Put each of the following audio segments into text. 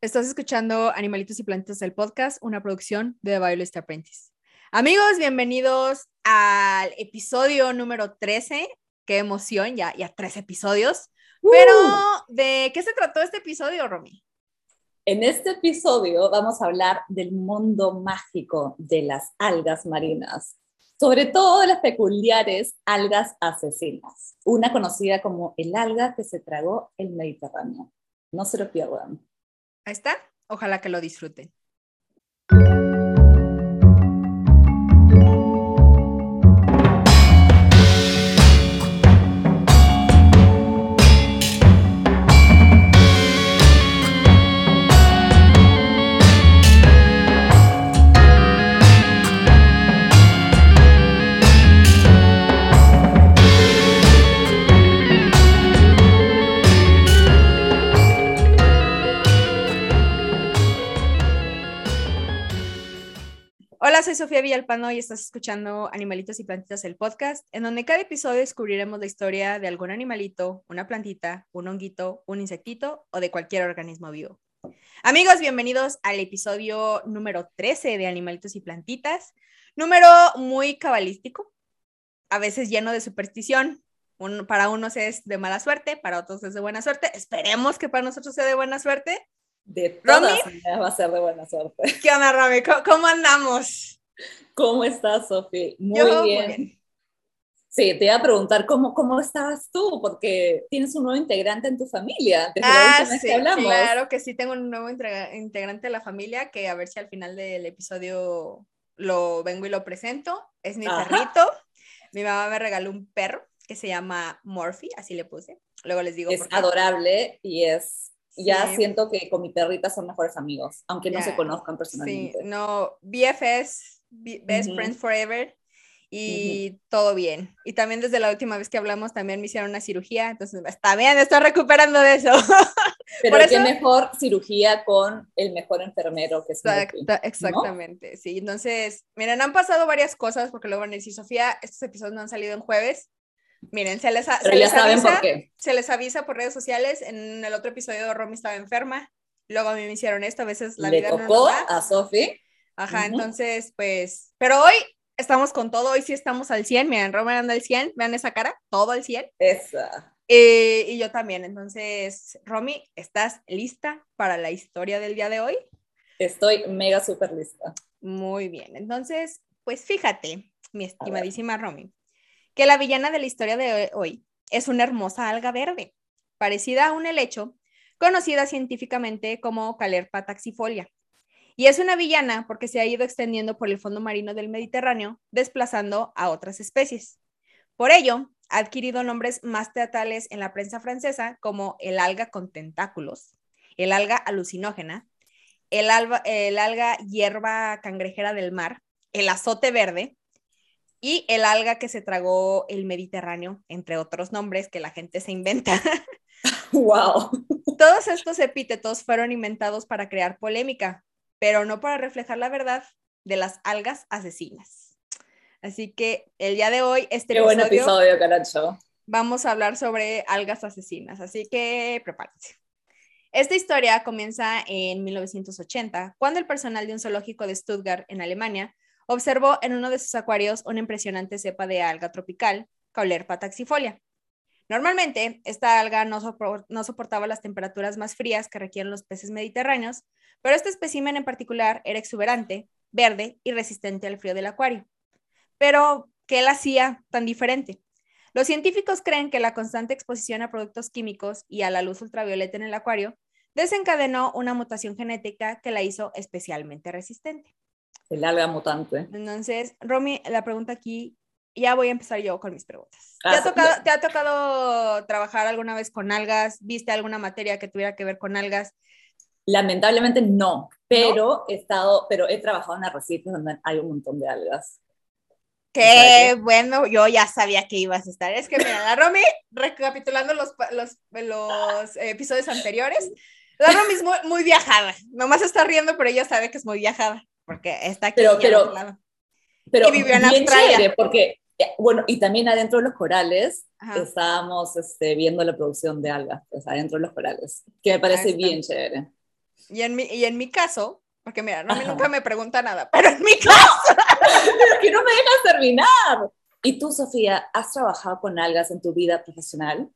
Estás escuchando Animalitos y Plantas del Podcast, una producción de The Violet Apprentice. Amigos, bienvenidos al episodio número 13. Qué emoción, ya, ya tres episodios. Pero, ¿de qué se trató este episodio, Romy? En este episodio vamos a hablar del mundo mágico de las algas marinas, sobre todo de las peculiares algas asesinas, una conocida como el alga que se tragó el Mediterráneo. No se lo pierdan. Ahí está. Ojalá que lo disfruten. Soy Sofía Villalpano y estás escuchando Animalitos y Plantitas, el podcast, en donde cada episodio descubriremos la historia de algún animalito, una plantita, un honguito, un insectito o de cualquier organismo vivo. Amigos, bienvenidos al episodio número 13 de Animalitos y Plantitas, número muy cabalístico, a veces lleno de superstición. para unos es de mala suerte, para otros es de buena suerte. Esperemos que para nosotros sea de buena suerte de todas va a ser de buena suerte. ¿Qué onda, Rami? ¿Cómo, andamos? ¿Cómo estás, Sofi? Muy, bien. Sí, te iba a preguntar cómo, cómo estabas tú, porque tienes un nuevo integrante en tu familia. ah, sí, claro que sí, tengo un nuevo integrante de la familia que a ver si al final del episodio lo vengo y lo presento. Es mi perrito. Mi mamá me regaló un perro que se llama Morphy, así le puse. Luego les digo. Es adorable y es ya siento que con mi perrita son mejores amigos, aunque no se conozcan personalmente. Sí, no, BFS, Best Friends Forever, y todo bien. Y también desde la última vez que hablamos también me hicieron una cirugía, entonces está bien, estoy recuperando de eso. Pero qué mejor cirugía con el mejor enfermero que es Exactamente, sí. Entonces, miren, han pasado varias cosas porque luego van a decir, Sofía, estos episodios no han salido en jueves, Miren, se les, se les avisa, se les avisa por redes sociales. En el otro episodio Romy estaba enferma. Luego a mí me hicieron esto. A veces la Le vida tocó a Sofi. Ajá, entonces, pues. Pero hoy estamos con todo. Hoy sí estamos al 100. Miren, Romy anda al 100. Vean esa cara. Todo al 100. Esa. Eh, y yo también. Entonces, Romy, ¿estás lista para la historia del día de hoy? Estoy mega súper lista. Muy bien. Entonces, pues fíjate, mi estimadísima Romy que la villana de la historia de hoy es una hermosa alga verde, parecida a un helecho, conocida científicamente como Calerpa taxifolia. Y es una villana porque se ha ido extendiendo por el fondo marino del Mediterráneo, desplazando a otras especies. Por ello, ha adquirido nombres más teatrales en la prensa francesa como el alga con tentáculos, el alga alucinógena, el, el alga hierba cangrejera del mar, el azote verde, y el alga que se tragó el Mediterráneo, entre otros nombres que la gente se inventa. ¡Wow! Todos estos epítetos fueron inventados para crear polémica, pero no para reflejar la verdad de las algas asesinas. Así que el día de hoy, este Qué buen episodio, caracho. Vamos a hablar sobre algas asesinas, así que prepárense. Esta historia comienza en 1980, cuando el personal de un zoológico de Stuttgart, en Alemania, observó en uno de sus acuarios una impresionante cepa de alga tropical, Caulerpa taxifolia. Normalmente, esta alga no, soportaba las temperaturas más frías que requieren los peces mediterráneos, pero este espécimen en particular era exuberante, verde y resistente al frío del acuario. Pero, ¿qué la hacía tan diferente? Los científicos creen que la constante exposición a productos químicos y a la luz ultravioleta en el acuario desencadenó una mutación genética que la hizo especialmente resistente. El alga mutante. Entonces, Romy, la pregunta aquí, ya voy a empezar yo con mis preguntas. ¿Te, ha ah, tocado, ¿Te ha tocado trabajar alguna vez con algas? ¿Viste alguna materia que tuviera que ver con algas? Lamentablemente no, pero he estado, pero he trabajado en arrecifes donde hay un montón de algas. Qué bueno, yo ya sabía que ibas a estar. Es que mira, la Romy, recapitulando los, los, los episodios anteriores, la Romy es muy, muy viajada. Nomás está riendo, pero ella sabe que es muy viajada porque está aquí. Pero, pero, pero y en bien chévere, porque, bueno, y también adentro de los corales estábamos este, viendo la producción de algas, sea, adentro de los corales, que me parece bien chévere. Y en mi, y en mi caso, porque mira, no, a mí nunca me pregunta nada, pero en mi caso. pero que no me dejas terminar. ¿Y tú, Sofía, has trabajado con algas en tu vida profesional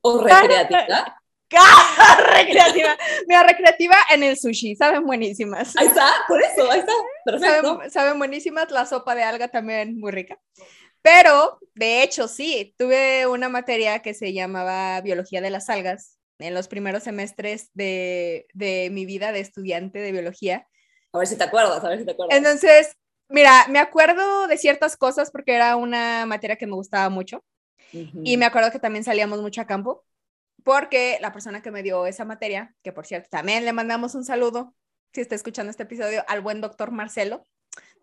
o recreativa? recreativa. Mira, recreativa en el sushi, saben buenísimas. Ahí está, por eso, ahí está, perfecto. Saben, saben, buenísimas, la sopa de alga también muy rica. Pero, de hecho, sí, tuve una materia que se llamaba Biología de las Algas en los primeros semestres de, de mi vida de estudiante de biología. A ver si te acuerdas, a ver si te acuerdas. Entonces, mira, me acuerdo de ciertas cosas porque era una materia que me gustaba mucho. Y me acuerdo que también salíamos mucho a campo porque la persona que me dio esa materia, que por cierto también le mandamos un saludo, si está escuchando este episodio, al buen doctor Marcelo.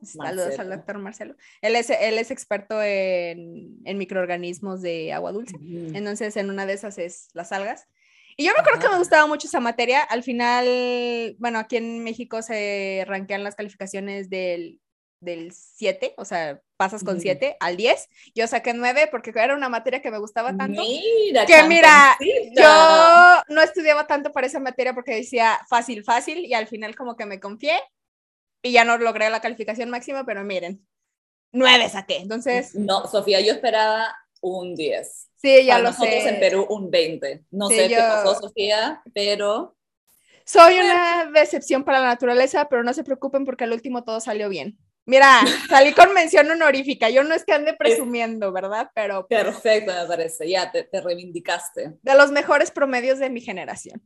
Saludos al doctor Marcelo. Él es, él es experto en, en microorganismos de agua dulce. Entonces, en una de esas es las algas. Y yo me acuerdo que me gustaba mucho esa materia. Al final, bueno, aquí en México se rankean las calificaciones del del 7, o sea, pasas con 7 al 10. Yo saqué 9 porque era una materia que me gustaba tanto. Mira, que mira, yo no estudiaba tanto para esa materia porque decía fácil, fácil y al final como que me confié y ya no logré la calificación máxima, pero miren, 9 saqué. Entonces... No, Sofía, yo esperaba un 10. Sí, ya lo nosotros sé. en Perú un 20. No sé qué pasó, Sofía, pero... Soy una decepción para la naturaleza, pero no se preocupen porque al último todo salió bien. Mira, salí con mención honorífica. Yo no es que ande presumiendo, ¿verdad? Pero. Pues Perfecto, me parece. Ya te, te reivindicaste. De los mejores promedios de mi generación.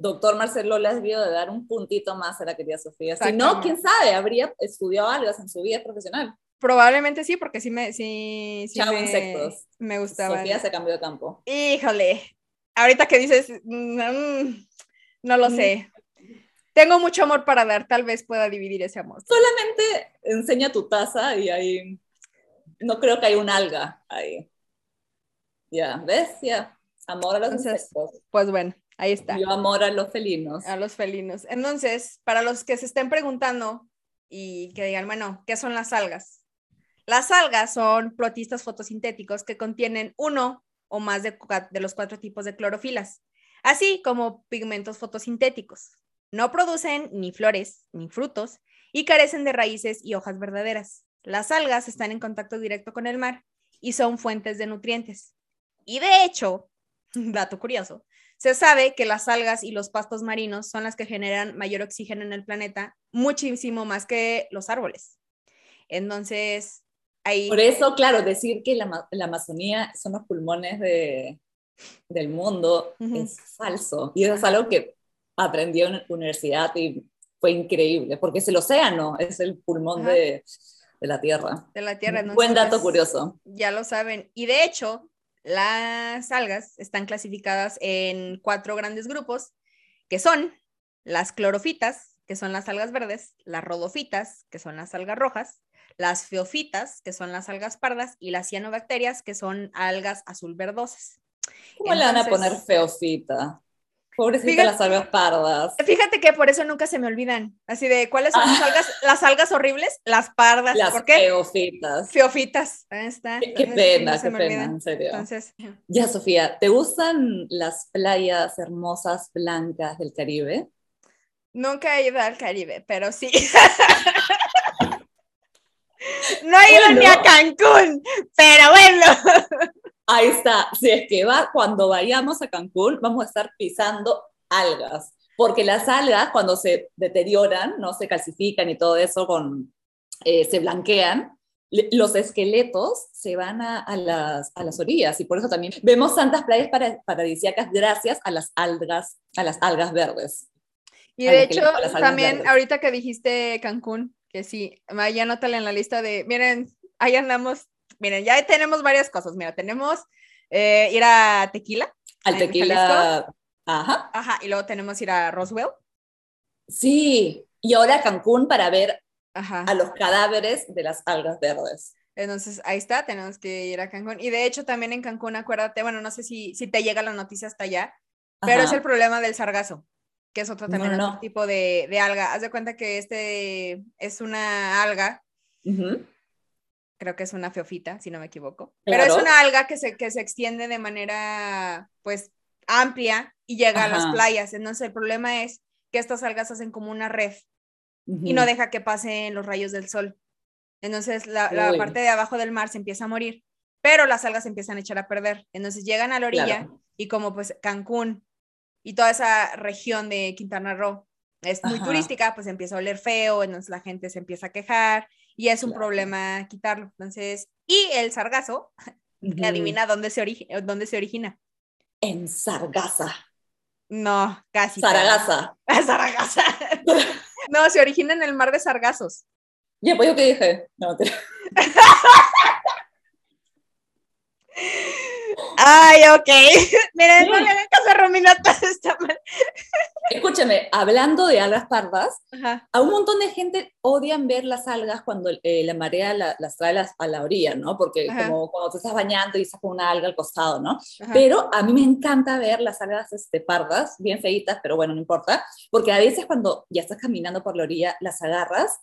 Doctor Marcelo le has debido de dar un puntito más a la querida Sofía. Si no, quién sabe, habría estudiado algas en su vida profesional. Probablemente sí, porque sí me, sí, sí me, insectos. me gustaba. Sofía se cambió de campo. Híjole, ahorita que dices, mm, no lo sé. Tengo mucho amor para dar, tal vez pueda dividir ese amor. Solamente enseña tu taza y ahí no creo que haya un alga ahí. Ya, ¿ves? Ya. Amor a los Entonces, insectos. Pues bueno, ahí está. Yo amor a los felinos. A los felinos. Entonces, para los que se estén preguntando y que digan, bueno, ¿qué son las algas? Las algas son protistas fotosintéticos que contienen uno o más de, de los cuatro tipos de clorofilas, así como pigmentos fotosintéticos. No producen ni flores ni frutos y carecen de raíces y hojas verdaderas. Las algas están en contacto directo con el mar y son fuentes de nutrientes. Y de hecho, dato curioso, se sabe que las algas y los pastos marinos son las que generan mayor oxígeno en el planeta, muchísimo más que los árboles. Entonces, ahí... Por eso, claro, decir que la, la Amazonía son los pulmones de, del mundo uh -huh. es falso. Y eso es algo que aprendí en la universidad y fue increíble, porque es el océano, es el pulmón de, de, la Tierra. De la Tierra. Buen dato curioso. Ya lo saben. Y de hecho, las algas están clasificadas en cuatro grandes grupos, que son las clorofitas, que son las algas verdes, las rodofitas, que son las algas rojas, las feofitas, que son las algas pardas, y las cianobacterias, que son algas azul verdosas. ¿Cómo Entonces, le van a poner feofita? Pobrecita fíjate, las algas pardas. Fíjate que por eso nunca se me olvidan. Así de, ¿cuáles son ah. las algas? Las algas horribles, las pardas. Las ¿Por qué? feofitas. Feofitas. Ahí está. Qué, pena, no qué pena, olvidan. en serio. Entonces, ya, Sofía, ¿te gustan las playas hermosas, blancas del Caribe? Nunca he ido al Caribe, pero sí. no he ido bueno. ni a Cancún, pero bueno. Ahí está. Si es que va, cuando vayamos a Cancún, vamos a estar pisando algas. Porque las algas, cuando se deterioran, no se calcifican y todo eso, con, eh, se blanquean, los esqueletos se van a, a, las, a, las, orillas. Y por eso también vemos tantas playas para, paradisíacas gracias a las algas, a las algas verdes. Y de hecho, también verdes. ahorita que dijiste Cancún, que sí, ya anótale en la lista de, miren, ahí andamos miren, ya tenemos varias cosas. Mira, tenemos eh, ir a Tequila. Al Tequila. Ajá. Ajá, y luego tenemos ir a Roswell. Sí, y ahora a Cancún para ver Ajá. a los cadáveres de las algas verdes. Entonces, ahí está, tenemos que ir a Cancún. Y de hecho, también en Cancún, acuérdate, bueno, no sé si, si te llega la noticia hasta allá, pero Ajá. es el problema del sargazo, que es otro también no, no. otro tipo de, de, alga. Haz de cuenta que este es una alga uh -huh creo que es una feofita, si no me equivoco. Claro. Pero es una alga que se, que se extiende de manera, pues, amplia y llega Ajá. a las playas. Entonces, el problema es que estas algas hacen como una red y no deja que pasen los rayos del sol. Entonces la, parte de abajo del mar se empieza a morir, pero las algas se empiezan a echar a perder. Entonces llegan a la orilla y como pues Cancún y toda esa región de Quintana Roo es muy turística, pues empieza a oler feo, entonces la gente se empieza a quejar y es un problema quitarlo. Entonces, y el sargazo, adivina dónde se, dónde se origina. En Sargaza. No, casi. Saragaza. Saragaza. no, se origina en el mar de Sargazos. Ya, pues yo qué dije. No, te... Ay, ok. Miren, no le hagan caso a Romina, todo está mal. Escúchame, hablando de algas pardas, a un montón de gente odian ver las algas cuando eh, la marea las trae a la orilla, ¿no? Porque como cuando te estás bañando y sacas una alga al costado, ¿no? Pero a mí me encanta ver las algas este, pardas, bien feitas, pero bueno, no importa, porque a veces cuando ya estás caminando por la orilla, las agarras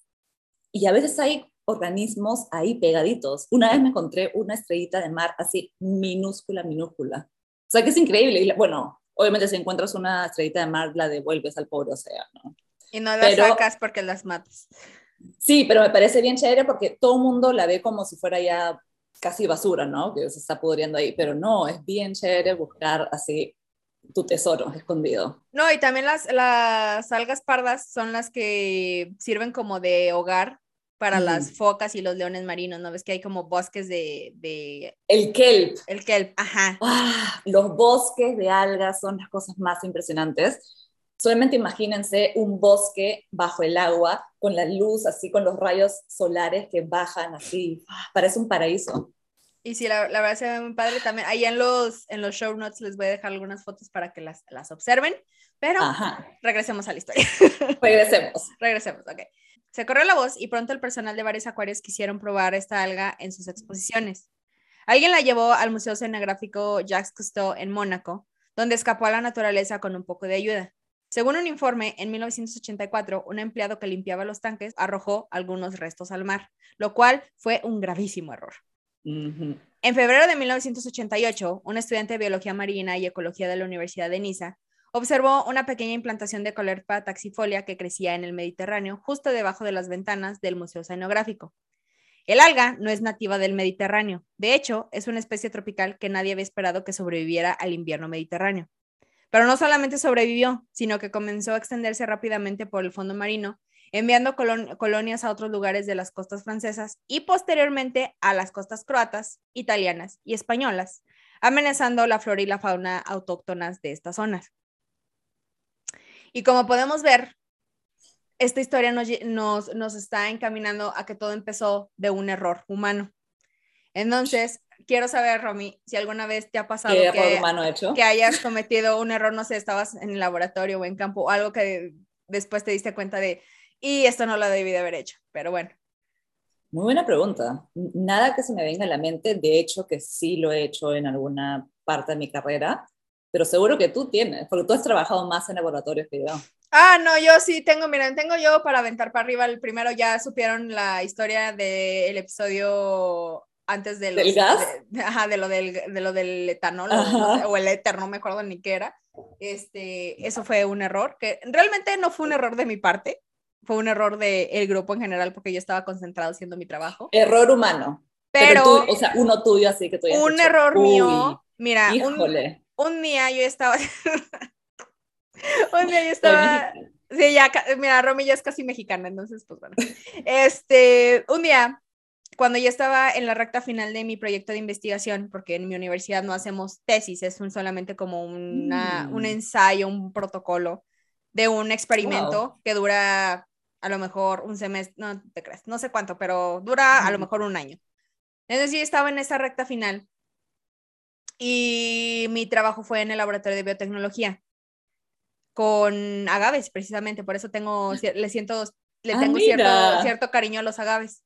y a veces hay organismos ahí pegaditos. Una vez me encontré una estrellita de mar así minúscula, minúscula. O sea que es increíble. bueno, obviamente si encuentras una estrellita de mar, la devuelves al pobre océano. Y no las sacas porque las matas. Sí, pero me parece bien chévere porque todo el mundo la ve como si fuera ya casi basura, ¿no? Que se está pudriendo ahí, pero no, es bien chévere buscar así tu tesoro escondido. No, y también las, las algas pardas son las que sirven como de hogar para las focas y los leones marinos, ¿no? Ves que hay como bosques de... de... El kelp. El kelp, ajá. Ah, los bosques de algas son las cosas más impresionantes. Solamente imagínense un bosque bajo el agua, con la luz, así con los rayos solares que bajan así. Ah, parece un paraíso. Y sí, la, la, verdad se ve muy padre también. Ahí en los, en los show notes les voy a dejar algunas fotos para que las, las observen. Pero regresemos a la historia. Regresemos. regresemos, ok. Se corrió la voz y pronto el personal de varios acuarios quisieron probar esta alga en sus exposiciones. Alguien la llevó al Museo Oceanográfico Jacques Cousteau en Mónaco, donde escapó a la naturaleza con un poco de ayuda. Según un informe, en 1984, un empleado que limpiaba los tanques arrojó algunos restos al mar, lo cual fue un gravísimo error. En febrero de 1988, un estudiante de biología marina y ecología de la Universidad de Niza observó una pequeña implantación de Colerpa taxifolia que crecía en el Mediterráneo justo debajo de las ventanas del Museo Oceanográfico. El alga no es nativa del Mediterráneo, de hecho, es una especie tropical que nadie había esperado que sobreviviera al invierno mediterráneo. Pero no solamente sobrevivió, sino que comenzó a extenderse rápidamente por el fondo marino, enviando colonias a otros lugares de las costas francesas y posteriormente a las costas croatas, italianas y españolas, amenazando la flora y la fauna autóctonas de estas zonas. Y como podemos ver, esta historia nos, nos, está encaminando a que todo empezó de un error humano. Entonces, quiero saber, Romy, si alguna vez te ha pasado que, que hayas cometido un error, no sé, estabas en el laboratorio o en campo, o algo que después te diste cuenta de, y esto no lo debí de haber hecho, pero bueno. Muy buena pregunta. Nada que se me venga a la mente, de hecho que sí lo he hecho en alguna parte de mi carrera, pero seguro que tú tienes, porque tú has trabajado más en laboratorios que yo. Ah, no, yo sí tengo, miren, tengo yo para aventar para arriba. El primero ya supieron la historia del episodio antes de ¿Del gas? De, ajá, de lo del, de lo del etanol o el éter, no me acuerdo ni qué era. Este, eso fue un error, que realmente no fue un error de mi parte, fue un error del el grupo en general porque yo estaba concentrado haciendo mi trabajo. Error humano. Pero, o sea, uno tuyo así que tú Un error mío, mira, híjole un día yo estaba. un día yo estaba. Sí, ya, mira, Romy ya es casi mexicana, entonces, pues bueno. Este, un día, cuando ya estaba en la recta final de mi proyecto de investigación, porque en mi universidad no hacemos tesis, es solamente como una, un mm. ensayo, un protocolo de un experimento que dura a lo mejor un semestre, no te crees, no sé cuánto, pero dura a lo mejor un año. Entonces, yo estaba en esa recta final y mi trabajo fue en el laboratorio de biotecnología con agaves, precisamente, por eso tengo, le siento, le ah, tengo cierto, cierto cariño a los agaves.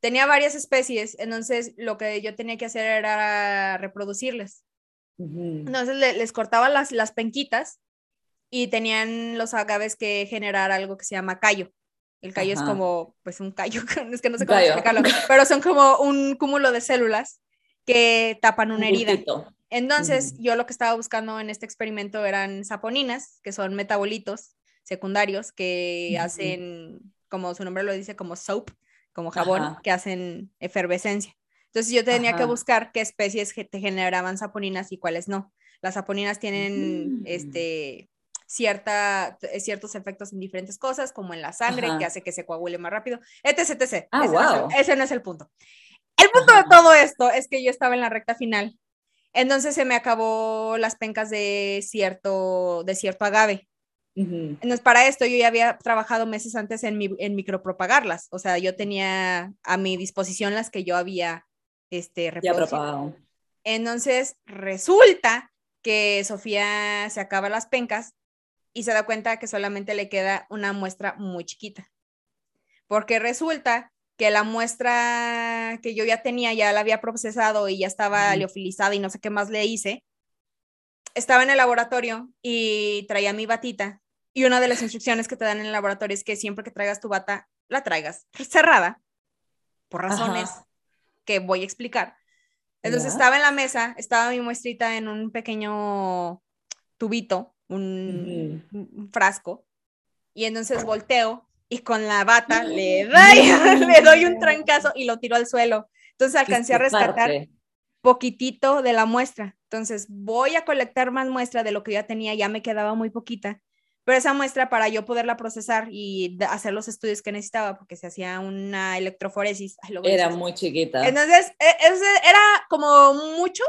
Tenía varias especies, entonces lo que yo tenía que hacer era reproducirles. Entonces les cortaba las, las penquitas y tenían los agaves que generar algo que se llama callo. El callo es como, pues un callo, es que no sé cómo explicarlo, pero son como un cúmulo de células que tapan una herida. Entonces, yo lo que estaba buscando en este experimento eran saponinas, que son metabolitos secundarios que hacen, como su nombre lo dice, como soap, como jabón, que hacen efervescencia. Entonces yo tenía que buscar qué especies te generaban saponinas y cuáles no. Las saponinas tienen mm. este, cierta, ciertos efectos en diferentes cosas, como en la sangre, que hace que se coagule más rápido, etc, etc. Ah, ese, no es el, punto. El punto de todo esto es que yo estaba en la recta final. Entonces se me acabó las pencas de cierto, de cierto agave. Entonces, para esto yo ya había trabajado meses antes en, mi, en micropropagarlas. O sea, yo tenía a mi disposición las que yo había este, reproducido. Entonces, resulta que Sofía se acaba las pencas y se da cuenta que solamente le queda una muestra muy chiquita. Porque resulta que la muestra que yo ya tenía, ya la había procesado y ya estaba liofilizada y no sé qué más le hice, estaba en el laboratorio y traía mi batita. Y una de las instrucciones que te dan en el laboratorio es que siempre que traigas tu bata, la traigas cerrada, por razones que voy a explicar. Entonces estaba en la mesa, estaba mi muestrita en un pequeño tubito, un, frasco, y entonces volteo y con la bata le doy, le doy un trancazo y lo tiro al suelo. Entonces alcancé a rescatar poquitito de la muestra. Entonces voy a colectar más muestra de lo que ya tenía, ya me quedaba muy poquita pero esa muestra para yo poderla procesar y hacer los estudios que necesitaba, porque se hacía una electroforesis. era muy chiquita. Entonces, e, era como mucho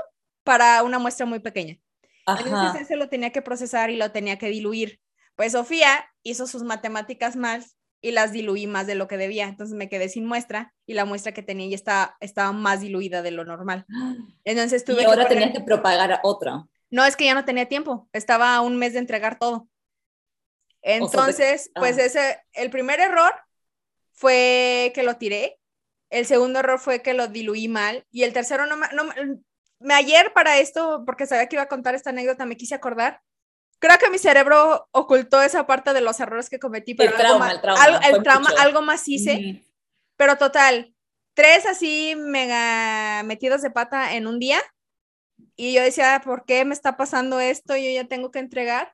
para una muestra muy pequeña. Entonces, ese lo tenía que procesar y lo tenía que diluir. Pues Sofía hizo sus matemáticas más y las diluí más de lo que debía. Entonces me quedé sin muestra y la muestra que tenía ya estaba, estaba más diluida de lo normal. Entonces tuve y ahora tenías que propagar otra. No, es que ya no tenía tiempo. Estaba a un mes de entregar todo. Entonces, pues ah. ese, el primer error fue que lo tiré, el segundo error fue que lo diluí mal y el tercero no, no me ayer para esto, porque sabía que iba a contar esta anécdota, me quise acordar. Creo que mi cerebro ocultó esa parte de los errores que cometí, pero el trauma, algo, el trauma, el trauma algo más hice. Pero total, tres así mega metidos de pata en un día. Y yo decía, ¿por qué me está pasando esto? Yo ya tengo que entregar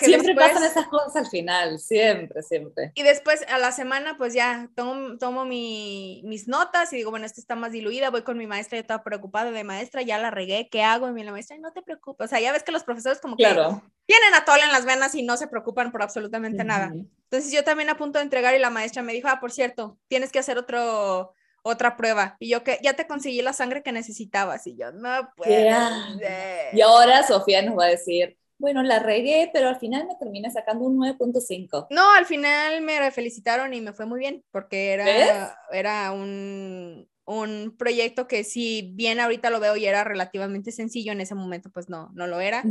siempre pasan esas cosas al final, siempre, siempre. Y después a la semana, pues ya tomo, tomo mis notas y digo, bueno, esta está más diluida, voy con mi maestra, yo estaba preocupada de maestra, ya la regué, ¿qué hago? Y mi maestra, no te preocupes, o sea, ya ves que los profesores como que tienen atole en las venas y no se preocupan por absolutamente nada. Entonces yo también a punto de entregar y la maestra me dijo, ah, por cierto, tienes que hacer otro otra prueba. Y yo que ya te conseguí la sangre que necesitabas. Y yo, no puedo. Y ahora Sofía nos va a decir, bueno, la regué, pero al final me terminé sacando un 9.5. No, al final me felicitaron y me fue muy bien, porque era, era un, un, proyecto que si bien ahorita lo veo y era relativamente sencillo, en ese momento pues no, no lo era.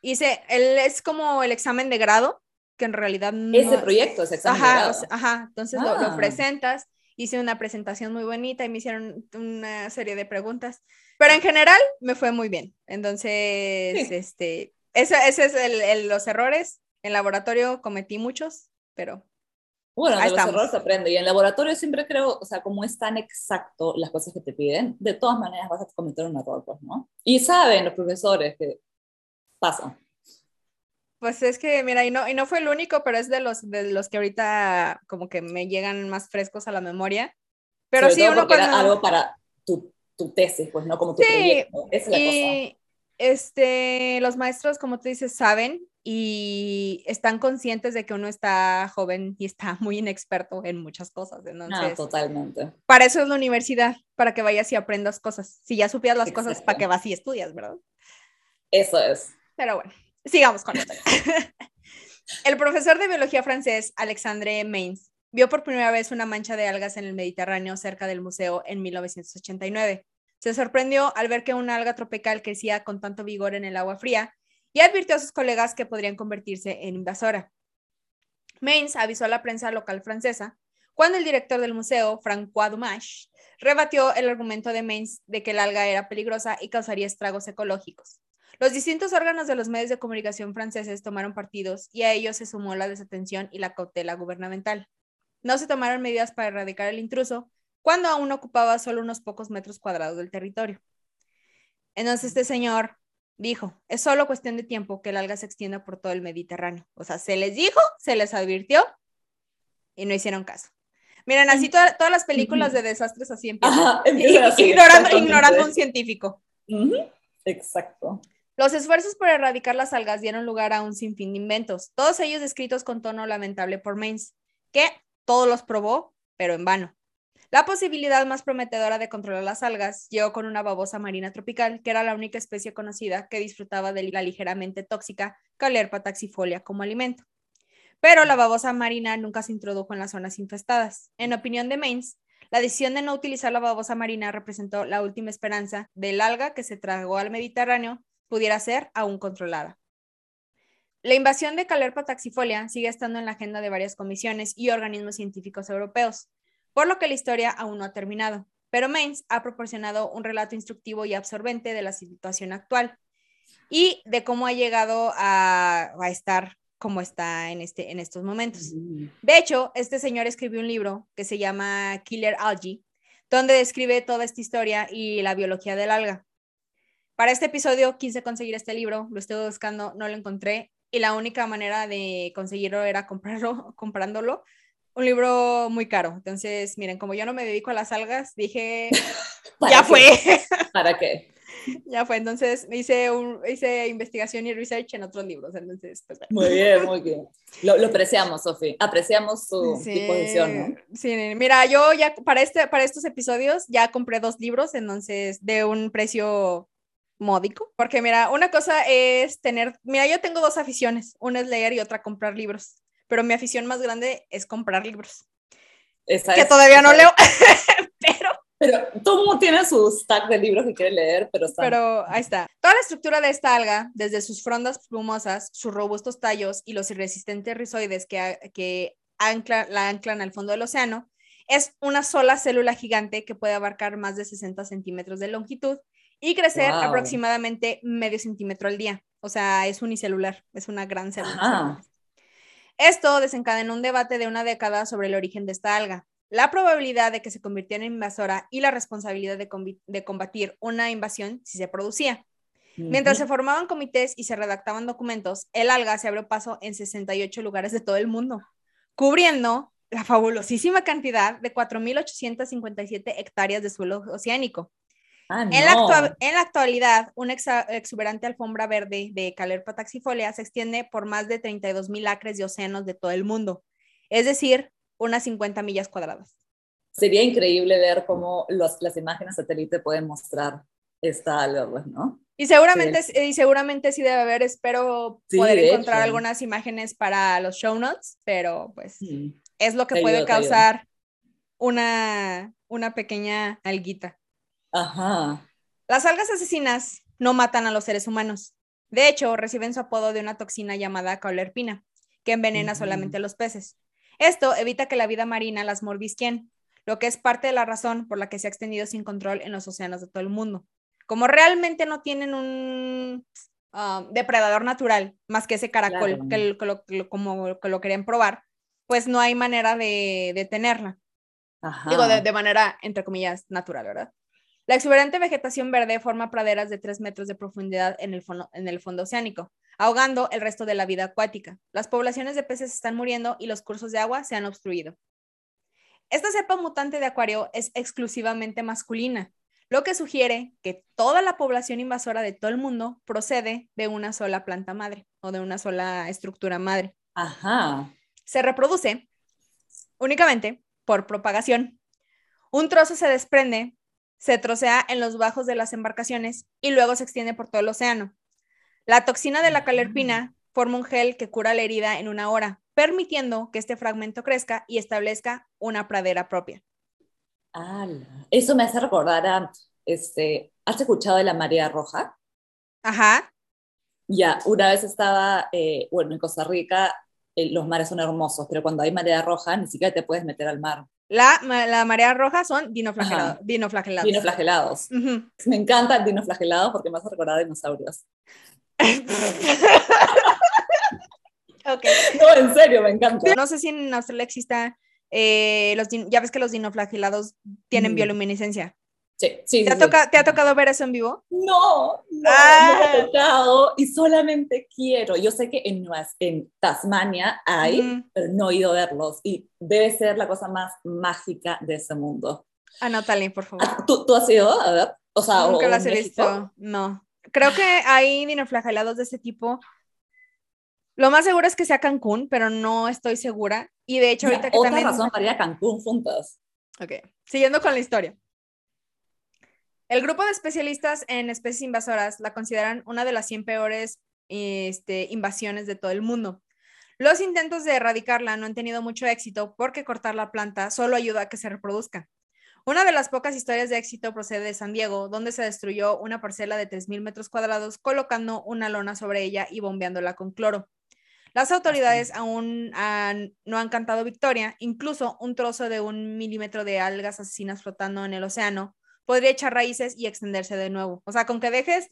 Hice, el, es como el examen de grado, que en realidad no... Ese proyecto es examen ajá, de grado. ajá, entonces lo, ah. presentas, hice una presentación muy bonita y me hicieron una serie de preguntas, pero en general me fue muy bien. Entonces, este ese, ese es el, los errores. En laboratorio cometí muchos, pero. Bueno, de los errores se aprende. Y en laboratorio siempre creo, o sea, como es tan exacto las cosas que te piden, de todas maneras vas a cometer un error, pues, ¿no? Y saben los profesores que pasa. Pues es que, mira, y no, y no fue el único, pero es de los, de los que ahorita como que me llegan más frescos a la memoria. Pero sí, uno cuando... algo para tu, tu, tesis, pues, ¿no? Como tu proyecto. Esa es la cosa este, los maestros, como tú dices, saben y están conscientes de que uno está joven y está muy inexperto en muchas cosas. Ah, Entonces, totalmente. Para eso es la universidad, para que vayas y aprendas cosas. Si ya supieras las cosas, para que vas y estudias, ¿verdad? Eso es. Pero bueno, sigamos con esto. el profesor de biología francés, Alexandre Mainz, vio por primera vez una mancha de algas en el Mediterráneo cerca del museo en 1989. Se sorprendió al ver que una alga tropical crecía con tanto vigor en el agua fría y advirtió a sus colegas que podrían convertirse en invasora. Mainz avisó a la prensa local francesa cuando el director del museo, François Dumas, rebatió el argumento de Mainz de que el alga era peligrosa y causaría estragos ecológicos. Los distintos órganos de los medios de comunicación franceses tomaron partidos y a ellos se sumó la desatención y la cautela gubernamental. No se tomaron medidas para erradicar el intruso, cuando aún ocupaba solo unos pocos metros cuadrados del territorio. Entonces este señor dijo, es solo cuestión de tiempo que el alga se extienda por todo el Mediterráneo. O sea, se les dijo, se les advirtió y no hicieron caso. Miren, así todas las películas de desastres así empiezan. ignorando, ignorando un científico. Exacto. Los esfuerzos por erradicar las algas dieron lugar a un sinfín de inventos, todos ellos descritos con tono lamentable por Mains, que todos los probó, pero en vano. La posibilidad más prometedora de controlar las algas llegó con una babosa marina tropical, que era la única especie conocida que disfrutaba de la ligeramente tóxica Calerpa taxifolia como alimento. Pero la babosa marina nunca se introdujo en las zonas infestadas. En opinión de Mains, la decisión de no utilizar la babosa marina representó la última esperanza del alga que se tragó al Mediterráneo pudiera ser aún controlada. La invasión de Calerpa taxifolia sigue estando en la agenda de varias comisiones y organismos científicos europeos, por lo que la historia aún no ha terminado. Pero Mains ha proporcionado un relato instructivo y absorbente de la situación actual y de cómo ha llegado a, estar como está en, este, en estos momentos. De hecho, este señor escribió un libro que se llama Killer Algae, donde describe toda esta historia y la biología del alga. Para este episodio quise conseguir este libro, lo estuve buscando, no lo encontré y la única manera de conseguirlo era comprarlo, comprándolo. Un libro muy caro. Entonces, miren, como yo no me dedico a las algas, dije, ya fue. ¿Para qué? ya fue. Entonces, hice, un, hice investigación y research en otros libros. Entonces, pues, Muy bien, muy bien. Lo, lo apreciamos, Sofía. Apreciamos su disposición, ¿no? Sí, mira, yo ya para, este, para estos episodios ya compré dos libros, entonces, de un precio módico, porque mira, una cosa es tener, mira, yo tengo dos aficiones, una es leer y otra comprar libros, pero mi afición más grande es comprar libros, que todavía no leo, pero... Pero todo mundo tiene su stack de libros que quiere leer, pero Pero ahí está. Toda la estructura de esta alga, desde sus frondas plumosas, sus robustos tallos y los irresistentes rizoides que, que ancla, la anclan al fondo del océano, es una sola célula gigante que puede abarcar más de 60 centímetros de longitud y crecer aproximadamente medio centímetro al día. O sea, es unicelular, es una gran célula. Esto desencadenó un debate de una década sobre el origen de esta alga. La probabilidad de que se convirtiera en invasora y la responsabilidad de, combatir una invasión si se producía. Mientras se formaban comités y se redactaban documentos, el alga se abrió paso en 68 lugares de todo el mundo, cubriendo la fabulosísima cantidad de 4.857 hectáreas de suelo oceánico. Ah, en, la actualidad, una exuberante alfombra verde de Calerpa taxifolia se extiende por más de 32 mil acres de océanos de todo el mundo, es decir, unas 50 millas cuadradas. Sería increíble ver cómo las imágenes satélite pueden mostrar esta algo, pues, ¿no? Y seguramente, sí. y seguramente sí debe haber, espero poder encontrar algunas imágenes para los show notes, pero pues es lo que puede causar una, una pequeña alguita. Ajá. Las algas asesinas no matan a los seres humanos. De hecho, reciben su apodo de una toxina llamada caulerpina, que envenena solamente a los peces. Esto evita que la vida marina las morbisquen, lo que es parte de la razón por la que se ha extendido sin control en los océanos de todo el mundo. Como realmente no tienen un ah, depredador natural más que ese caracol que, lo, como que lo querían probar, pues no hay manera de detenerla. Digo, de, de, manera, entre comillas, natural, ¿verdad? La exuberante vegetación verde forma praderas de 3 metros de profundidad en el, fondo, en el fondo oceánico, ahogando el resto de la vida acuática. Las poblaciones de peces están muriendo y los cursos de agua se han obstruido. Esta cepa mutante de acuario es exclusivamente masculina, lo que sugiere que toda la población invasora de todo el mundo procede de una sola planta madre o de una sola estructura madre. Ajá. Se reproduce únicamente por propagación. Un trozo se desprende se trocea en los bajos de las embarcaciones y luego se extiende por todo el océano. La toxina de la calerpina forma un gel que cura la herida en una hora, permitiendo que este fragmento crezca y establezca una pradera propia. Eso me hace recordar a, este, ¿has escuchado de la marea roja? Ajá. Ya, una vez estaba, eh, bueno, en Costa Rica eh, los mares son hermosos, pero cuando hay marea roja ni siquiera te puedes meter al mar. La, la marea roja son dinoflagelados. dinoflagelados. dinoflagelados. Me encanta el dinoflagelado porque me hace recordar a dinosaurios. okay. No, en serio, me encanta. No sé si en Australia exista, eh, los ya ves que los dinoflagelados tienen mm. bioluminiscencia. Sí, sí, ¿Te, sí, ha sí. ¿Te ha tocado ver eso en vivo? No, no, Ah. no me ha tocado y solamente quiero. Yo sé que en, en Tasmania hay, Ujú. pero no he ido a verlos y debe ser la cosa más mágica de ese mundo. Anótale, por favor. Ah, ¿Tú, tú has ido a ver? O sea, Nunca o las he México? visto. No. Creo que hay dinoflagelados de ese tipo. Lo más seguro es que sea Cancún, pero no estoy segura. Y de hecho, ahorita que otra también. razón para ir a Cancún juntas. Ok, siguiendo con la historia. El grupo de especialistas en especies invasoras la consideran una de las 100 peores este, invasiones de todo el mundo. Los intentos de erradicarla no han tenido mucho éxito porque cortar la planta solo ayuda a que se reproduzca. Una de las pocas historias de éxito procede de San Diego, donde se destruyó una parcela de 3.000 metros cuadrados colocando una lona sobre ella y bombeándola con cloro. Las autoridades aún han- no han cantado victoria, incluso un trozo de un milímetro de algas asesinas flotando en el océano podría echar raíces y extenderse de nuevo. O sea, con que dejes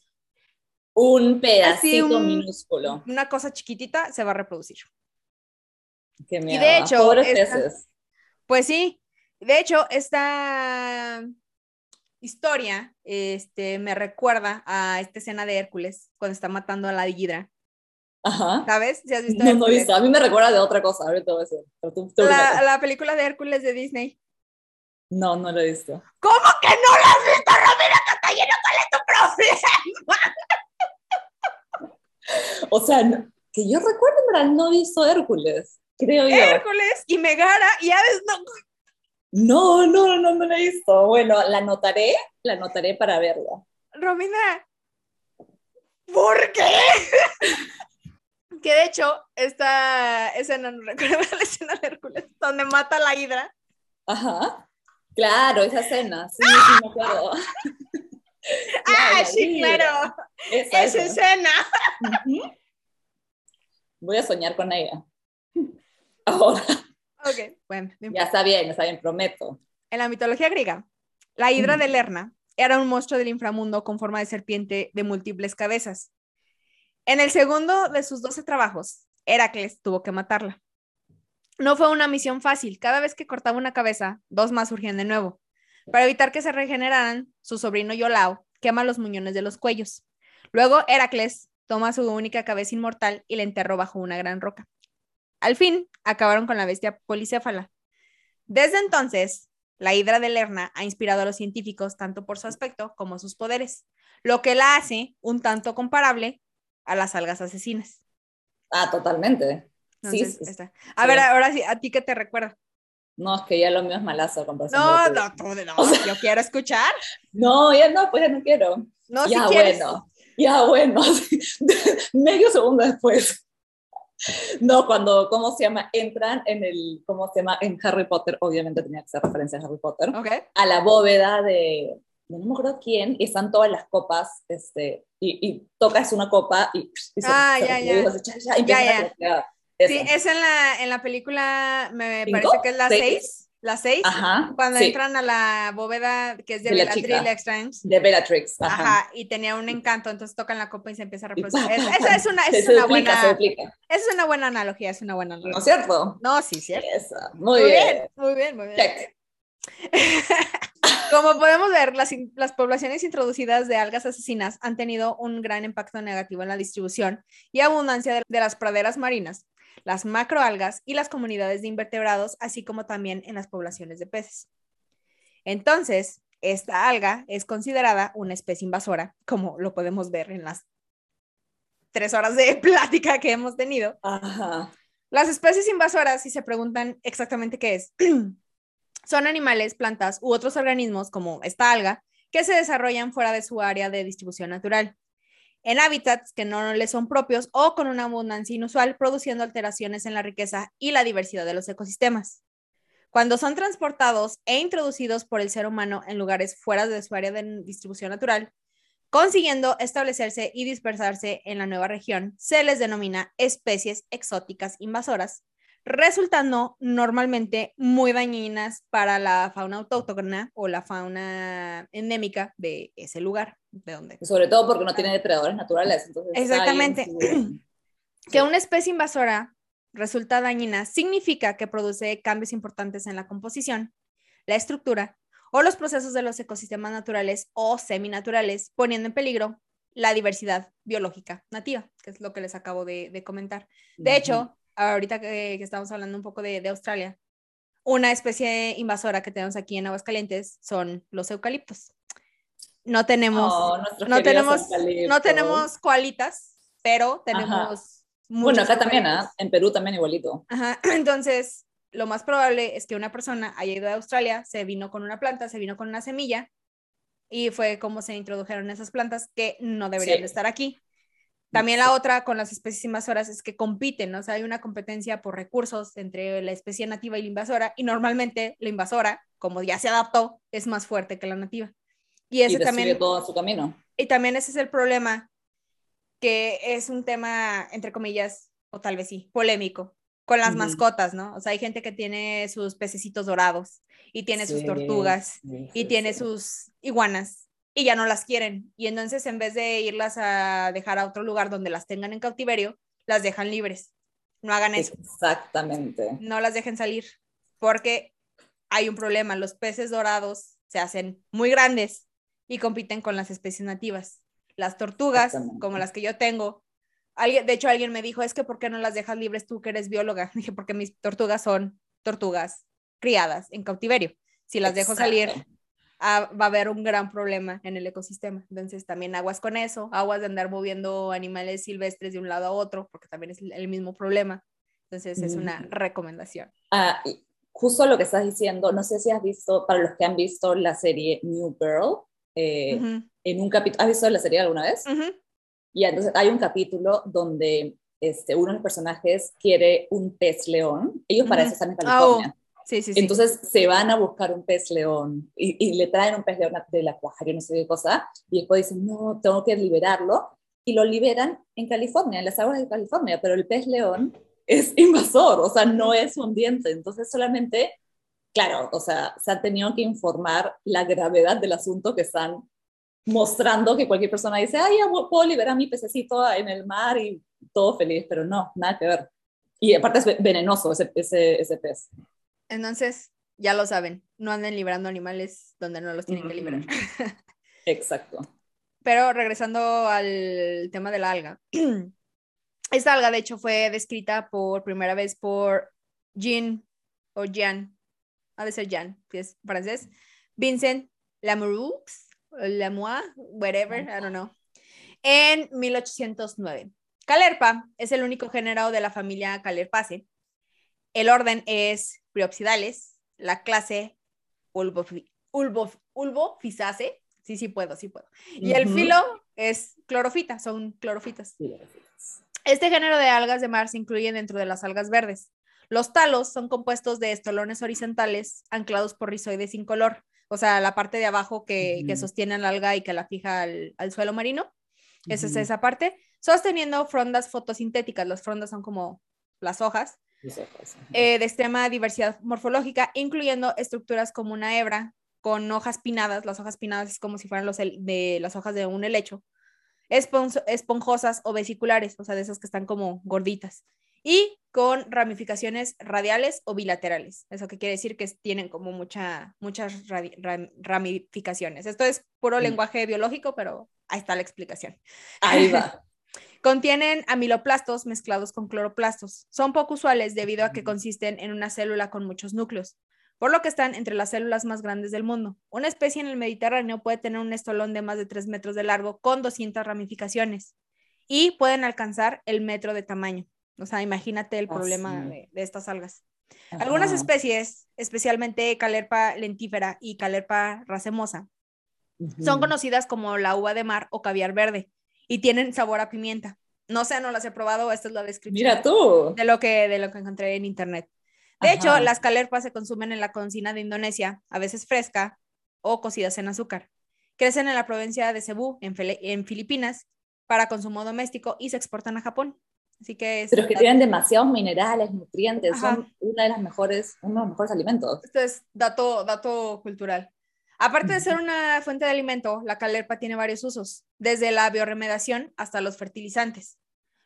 Un pedacito un- minúsculo. una cosa chiquitita, se va a reproducir. Qué de miedo. ¿ah? hecho, Pobres esta- peces. Pues sí, de hecho, esta historia este, me recuerda a esta escena de Hércules cuando está matando a la hidra, Ajá. ¿sabes? Si has visto No, no he visto. A mí me recuerda de otra cosa. Ahorita voy a decir. Pero tú- tú la, la película de Hércules de Disney. No, no lo he visto. ¿Cómo que no la has visto, Romina Catallero? ¿Cuál es tu problema? O sea, que yo recuerdo, verdad, no he visto Hércules. Creo yo. Hércules y Megara y Hades no. No, no, no, no la he visto. Bueno, la anotaré, la anotaré para verla. Romina, ¿por qué? que de hecho, esta escena, no recuerdo la escena de Hércules, donde mata a la hidra. Ajá. Claro, esa escena. Sí, sí, me acuerdo. ah, sí, claro. Esa, Esa esa. escena. Voy a soñar con ella. Ahora, Ok, bueno. no ya está bien, está bien, prometo. En la mitología griega, la hidra Mm. de Lerna era un monstruo del inframundo con forma de serpiente de múltiples cabezas. En el segundo de sus 12 trabajos, Heracles tuvo que matarla. No fue una misión fácil. Cada vez que cortaba una cabeza, dos más surgían de nuevo. Para evitar que se regeneraran, su sobrino Yolao quema los muñones de los cuellos. Luego Heracles toma su única cabeza inmortal y la enterró bajo una gran roca. Al fin, acabaron con la bestia policéfala. Desde entonces, la hidra de Lerna ha inspirado a los científicos tanto por su aspecto como sus poderes, lo que la hace un tanto comparable a las algas asesinas. Ah, totalmente. Sí, Entonces, sí, está. A ver, ahora sí, ¿a ti qué te recuerda? No, es que ya lo mío es malazo. comparación No, lo no, tuyo. tú, no, yo quiero escuchar. No, ya no, pues ya no quiero. No, ya si bueno, ya bueno. Medio segundo después. No, cuando, ¿cómo se llama? Entran en el, ¿cómo se llama? En Harry Potter, obviamente tenía que ser referencia a Harry Potter, Ok. a la bóveda de, no me acuerdo quién, y están todas las copas, este, y, y tocas una copa y, y se, Ah, se ya, reproduce, ya. y Ya, ya. Crecer. Sí, es en la, en la película, me ¿Cinco? parece que es la ¿Seis? 6. La 6. Ajá, Cuando sí. entran a la bóveda que es de, De la Bellatrix de Bellatrix. Ajá. Ajá. y tenía un encanto, entonces tocan la copa y se empieza a reproducir. Es- esa es una, Se es una duplica, buena, duplica. es una buena analogía, es una buena ¿No analogía. es cierto? No, sí, cierto. Muy, Muy bien. bien, muy bien, muy bien. Check. Como podemos ver, las, las poblaciones introducidas de algas asesinas han tenido un gran impacto negativo en la distribución y abundancia de, de las praderas marinas, las macroalgas y las comunidades de invertebrados, así como también en las poblaciones de peces. Entonces, esta alga es considerada una especie invasora, como lo podemos ver en las tres horas de plática que hemos tenido. Ajá. Las especies invasoras, si se preguntan exactamente qué es, son animales, plantas u otros organismos como esta alga que se desarrollan fuera de su área de distribución natural, en hábitats que no les son propios o con una abundancia inusual, produciendo alteraciones en la riqueza y la diversidad de los ecosistemas. Cuando son transportados e introducidos por el ser humano en lugares fuera de su área de distribución natural, consiguiendo establecerse y dispersarse en la nueva región, se les denomina especies exóticas invasoras, resultando normalmente muy dañinas para la fauna autóctona o la fauna endémica de ese lugar, de donde. Sobre todo porque no tiene depredadores naturales. Entonces Exactamente. su- Que una especie invasora resulta dañina significa que produce cambios importantes en la composición, la estructura o los procesos de los ecosistemas naturales o seminaturales, poniendo en peligro la diversidad biológica nativa, que es lo que les acabo de, comentar. De hecho, ahorita que, estamos hablando un poco de, Australia, una especie invasora que tenemos aquí en Aguascalientes son los eucaliptos. No tenemos, oh, no tenemos, no tenemos coalitas, pero tenemos. Bueno, acá también, ¿ah? en Perú también igualito. Ajá. Entonces, lo más probable es que una persona haya ido a Australia, se vino con una planta, se vino con una semilla y fue como se introdujeron esas plantas que no deberían de estar aquí. También la otra con las especies invasoras es que compiten, o sea, hay una competencia por recursos entre la especie nativa y la invasora y normalmente la invasora, como ya se adaptó, es más fuerte que la nativa. Y ese también todo su camino. Y también ese es el problema que es un tema entre comillas o tal vez sí, polémico, con las mascotas, ¿no? O sea, hay gente que tiene sus pececitos dorados y tiene sus tortugas y tiene sus iguanas y ya no las quieren. Y entonces en vez de irlas a dejar a otro lugar donde las tengan en cautiverio, las dejan libres. No hagan eso. Exactamente. No las dejen salir porque hay un problema. Los peces dorados se hacen muy grandes y compiten con las especies nativas. Las tortugas, como las que yo tengo, de hecho, alguien me dijo, es que ¿por qué no las dejas libres tú que eres bióloga? Dije, porque mis tortugas son tortugas criadas en cautiverio. Si las dejo salir, ah, va a haber un gran problema en el ecosistema. Entonces, también aguas con eso, aguas de andar moviendo animales silvestres de un lado a otro, porque también es el mismo problema. Entonces, es una mm. recomendación. Ah, justo lo que estás diciendo, no sé si has visto, para los que han visto la serie New Girl, eh, en un capítulo, ¿has visto la serie alguna vez? Y entonces hay un capítulo donde este, uno de los personajes quiere un pez león. Ellos para eso están en ah, oh. Sí, sí, sí. Entonces se van a buscar un pez león y, y, le traen un pez león de la cuajaria, no sé qué cosa, y después dicen, no, tengo que liberarlo, y lo liberan en California, en las aguas de California, pero el pez león es invasor, o sea, no es un diente, entonces solamente, claro, o sea, se han tenido que informar la gravedad del asunto que están mostrando que cualquier persona dice, ay, ya puedo liberar mi pececito en el mar y todo feliz, pero no, nada que ver. Y aparte es venenoso ese, ese, ese pez. Entonces, ya lo saben, no anden liberando animales donde no los tienen que liberar. Exacto. Pero regresando al tema de la alga. Esta alga, de hecho, fue descrita por primera vez por Jean, o Jean, ha de ser Jean, que es francés, Vincent Lamoureux, Lamois, whatever, I don't know, en 1809. Calerpa es el único género de la familia Calerpaceae. El orden es Priopsidales, la clase Ulbofisace, sí, sí puedo, sí puedo. Y el filo es clorofita, son clorofitas. Este género de algas de mar se incluye dentro de las algas verdes. Los talos son compuestos de estolones horizontales anclados por rizoides incolor o sea, la parte de abajo que, que sostiene al alga y que la fija al, al suelo marino. Esa es esa parte. Sosteniendo frondas fotosintéticas. Las frondas son como las hojas. Eh, de extrema diversidad morfológica, incluyendo estructuras como una hebra con hojas pinadas. Las hojas pinadas es como si fueran los de las hojas de un helecho. esponjosas o vesiculares, o sea, de esas que están como gorditas y con ramificaciones radiales o bilaterales. Eso que quiere decir que tienen como mucha, muchas ramificaciones. Esto es puro lenguaje biológico, pero ahí está la explicación. Ahí va. Contienen amiloplastos mezclados con cloroplastos. Son poco usuales debido a que consisten en una célula con muchos núcleos, por lo que están entre las células más grandes del mundo. Una especie en el Mediterráneo puede tener un estolón de más de 3 metros de largo con 200 ramificaciones y pueden alcanzar el metro de tamaño. O sea, imagínate el problema de, estas algas. Algunas especies, especialmente Calerpa lentífera y Calerpa racemosa, son conocidas como la uva de mar o caviar verde y tienen sabor a pimienta. No sé, no las he probado, esta es la descripción. Mira tú. De lo que, de lo que encontré en internet. De hecho, las calerpas se consumen en la cocina de Indonesia, a veces fresca o cocidas en azúcar. Crecen en la provincia de Cebú, en, en Filipinas, para consumo doméstico y se exportan a Japón. Así que Pero es que tienen demasiados minerales, nutrientes, son una de las mejores, uno de los mejores alimentos. Esto es dato, dato cultural. Aparte de ser una fuente de alimento, la calerpa tiene varios usos, desde la bioremediación hasta los fertilizantes.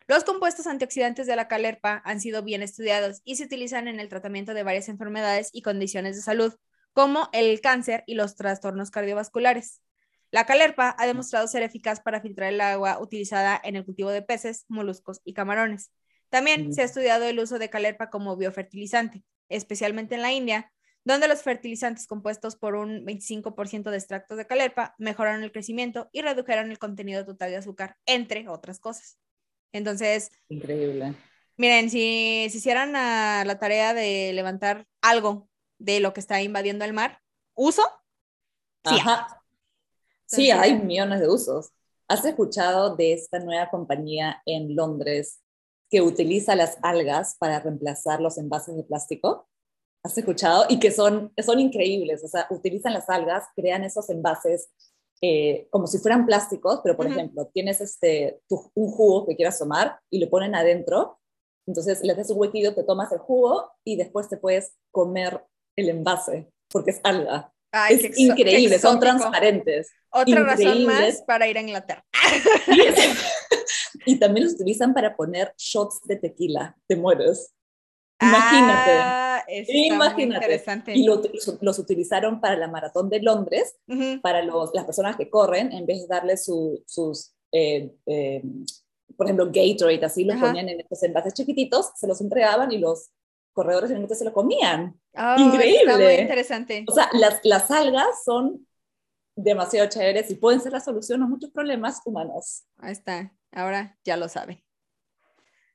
Los compuestos antioxidantes de la calerpa han sido bien estudiados y se utilizan en el tratamiento de varias enfermedades y condiciones de salud, como el cáncer y los trastornos cardiovasculares. La calerpa ha demostrado ser eficaz para filtrar el agua utilizada en el cultivo de peces, moluscos y camarones. También se ha estudiado el uso de calerpa como biofertilizante, especialmente en la India, donde los fertilizantes compuestos por un 25% de extractos de calerpa mejoraron el crecimiento y redujeron el contenido total de azúcar, entre otras cosas. Entonces, increíble. Miren, si, si hicieran la tarea de levantar algo de lo que está invadiendo el mar, ¿uso? Sí, Ajá. sí, hay millones de usos. ¿Has escuchado de esta nueva compañía en Londres que utiliza las algas para reemplazar los envases de plástico? ¿Has escuchado? Y que son, son increíbles, o sea, utilizan las algas, crean esos envases eh, como si fueran plásticos, pero por ejemplo, tienes este, un jugo que quieras tomar y lo ponen adentro, entonces le haces un huequito, te tomas el jugo y después te puedes comer el envase, porque es alga. es increíble, son transparentes. Otra razón más para ir a Inglaterra. y también los utilizan para poner shots de tequila, te mueres. Imagínate. Ah, Imagínate. Y los utilizaron para la maratón de Londres, para los, las personas que corren, en vez de darles sus, eh, eh, por ejemplo, Gatorade, así los ponían en estos envases chiquititos, se los entregaban y los corredores en se lo comían. Oh, Increíble. muy interesante. O sea, las, las algas son demasiado chéveres y pueden ser la solución a muchos problemas humanos. Ahí está. Ahora ya lo saben.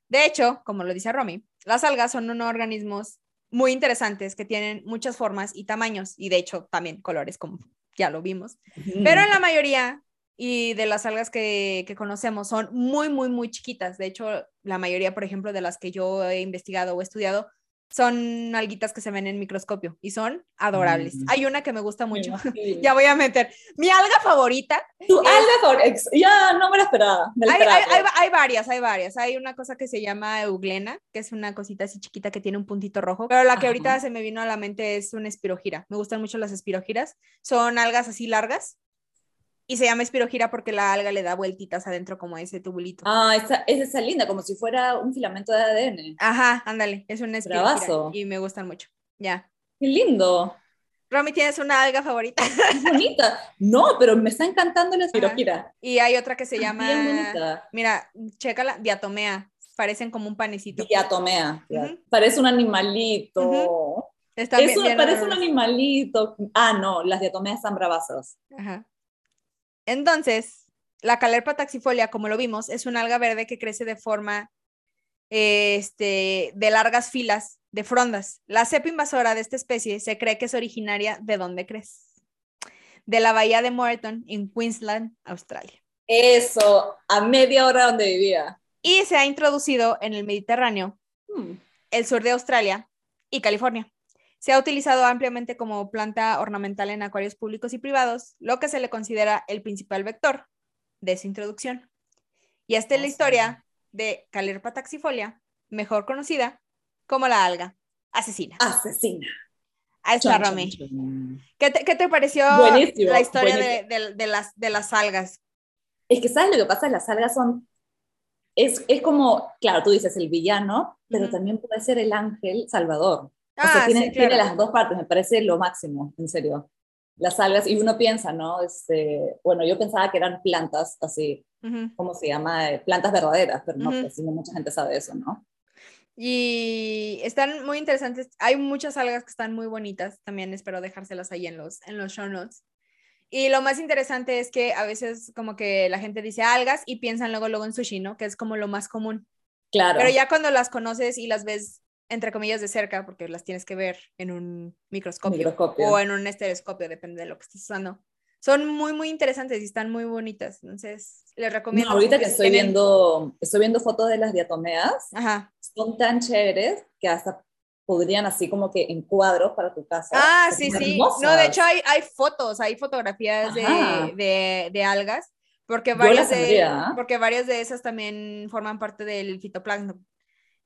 De hecho, como lo dice Romy, las algas son unos organismos muy interesantes que tienen muchas formas y tamaños y de hecho también colores, como ya lo vimos. Pero en la mayoría y de las algas que, que, conocemos son muy, muy, muy chiquitas. De hecho, la mayoría, por ejemplo, de las que yo he investigado o estudiado son alguitas que se ven en microscopio y son adorables. Mm. Hay una que me gusta mucho. ya voy a meter. Mi alga favorita. Tu alga favorita. Ya no me la esperaba. hay, varias, hay varias. Hay una cosa que se llama euglena, que es una cosita así chiquita que tiene un puntito rojo. Pero la que ahorita se me vino a la mente es una espirogira. Me gustan mucho las espirogiras. Son algas así largas y se llama espirogira porque la alga le da vueltitas adentro como ese tubulito. Ah, esa, es esa linda, como si fuera un filamento de ADN. Ajá, ándale, es una espirogira. Y me gustan mucho. Ya. Qué lindo. Romy, ¿tienes una alga favorita? Es bonita. No, pero me está encantando la espirogira. Y hay otra que se llama. Bien bonita. Mira, chécala, diatomea. Parecen como un panecito. Diatomea. Parece un animalito. Está parece un animalito. Ah, no, las diatomeas son bravasas. Ajá. Entonces, la calerpa taxifolia, como lo vimos, es una alga verde que crece de forma este, de largas filas de frondas. La cepa invasora de esta especie se cree que es originaria de dónde crees? De la bahía de Moreton, en Queensland, Australia. Eso, a media hora donde vivía. Y se ha introducido en el Mediterráneo, hmm. el sur de Australia y California. Se ha utilizado ampliamente como planta ornamental en acuarios públicos y privados, lo que se le considera el principal vector de su introducción. Y esta es la historia de Calerpa taxifolia, mejor conocida como la alga asesina. Asesina. Ahí está, Romy. ¿Qué te, pareció la historia de, las, de las algas? Es que, ¿sabes lo que pasa? Las algas son es, es, como, claro, tú dices el villano, pero también puede ser el ángel salvador. Ah, tiene, las dos partes, me parece lo máximo, en serio. Las algas, y uno piensa, ¿no? Este, bueno, yo pensaba que eran plantas así, ¿cómo se llama? Eh, plantas verdaderas, pero no, pues no mucha gente sabe eso, ¿no? Y están muy interesantes. Hay muchas algas que están muy bonitas. También espero dejárselas ahí en los, en los show notes. Y lo más interesante es que a veces como que la gente dice algas y piensan luego luego en sushi, ¿no? Que es como lo más común. Claro. Pero ya cuando las conoces y las ves entre comillas, de cerca, porque las tienes que ver en un microscopio, o en un estereoscopio, depende de lo que estés usando. Son muy, muy interesantes y están muy bonitas. Entonces, les recomiendo. ahorita que estoy viendo, estoy viendo fotos de las diatomeas, son tan chéveres que hasta podrían así como que en cuadros para tu casa. Ah, sí, sí. No, de hecho hay, hay fotos, hay fotografías de, de, de, algas, porque varias, de, porque varias de esas también forman parte del fitoplancton.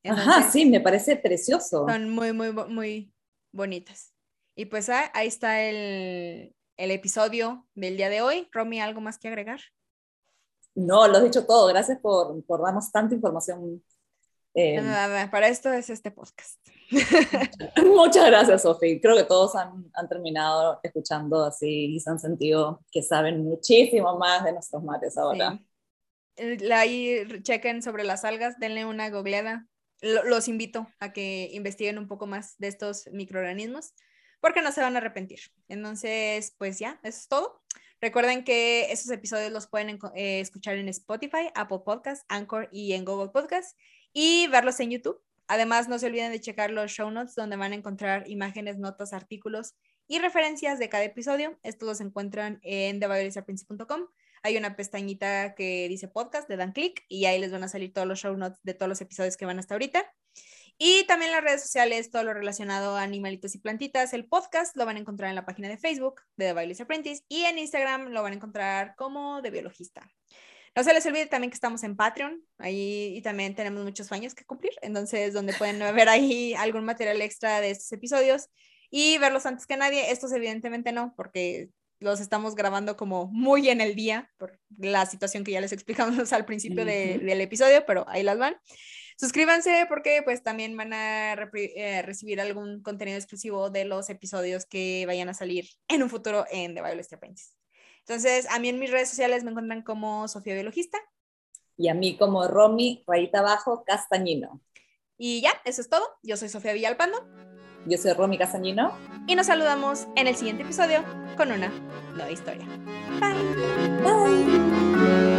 Ajá, sí, me parece precioso. Son muy, muy, muy bonitas. Y pues ah, ahí está el, episodio del día de hoy. Romy, ¿algo más que agregar? No, lo has dicho todo. Gracias por, por darnos tanta información Eh, para esto es este podcast. Muchas gracias, Sofi. Creo que todos han, han, terminado escuchando así y se han sentido que saben muchísimo más de nuestros mates ahora. Sí. Ahí chequen sobre las algas, denle una googleada. Los invito a que investiguen un poco más de estos microorganismos porque no se van a arrepentir. Entonces, pues ya, eso es todo. Recuerden que esos episodios los pueden eh, escuchar en Spotify, Apple Podcasts, Anchor y en Google Podcasts y verlos en YouTube. Además, no se olviden de checar los show notes donde van a encontrar imágenes, notas, artículos y referencias de cada episodio. Estos los encuentran en TheViolisAPrince.com. Hay una pestañita que dice podcast, le dan clic y ahí les van a salir todos los show notes de todos los episodios que van hasta ahorita. Y también las redes sociales, todo lo relacionado a animalitos y plantitas. El podcast lo van a encontrar en la página de Facebook de The Violis Apprentice y en Instagram lo van a encontrar como de biologista. No se les olvide también que estamos en Patreon, ahí y también tenemos muchos sueños que cumplir, entonces donde pueden ver ahí algún material extra de estos episodios y verlos antes que nadie. Estos evidentemente no, porque los estamos grabando como muy en el día por la situación que ya les explicamos al principio del episodio, pero ahí las van. Suscríbanse porque pues también van a eh, recibir algún contenido exclusivo de los episodios que vayan a salir en un futuro en The Biologist Apprentice. Entonces, a mí en mis redes sociales me encuentran como Sofía Biologista. Y a mí como Romy, rayita abajo, Castañino. Y ya, eso es todo. Yo soy Sofía Villalpando. Yo soy Romy Casañino. Y nos saludamos en el siguiente episodio con una nueva historia. Bye. Bye.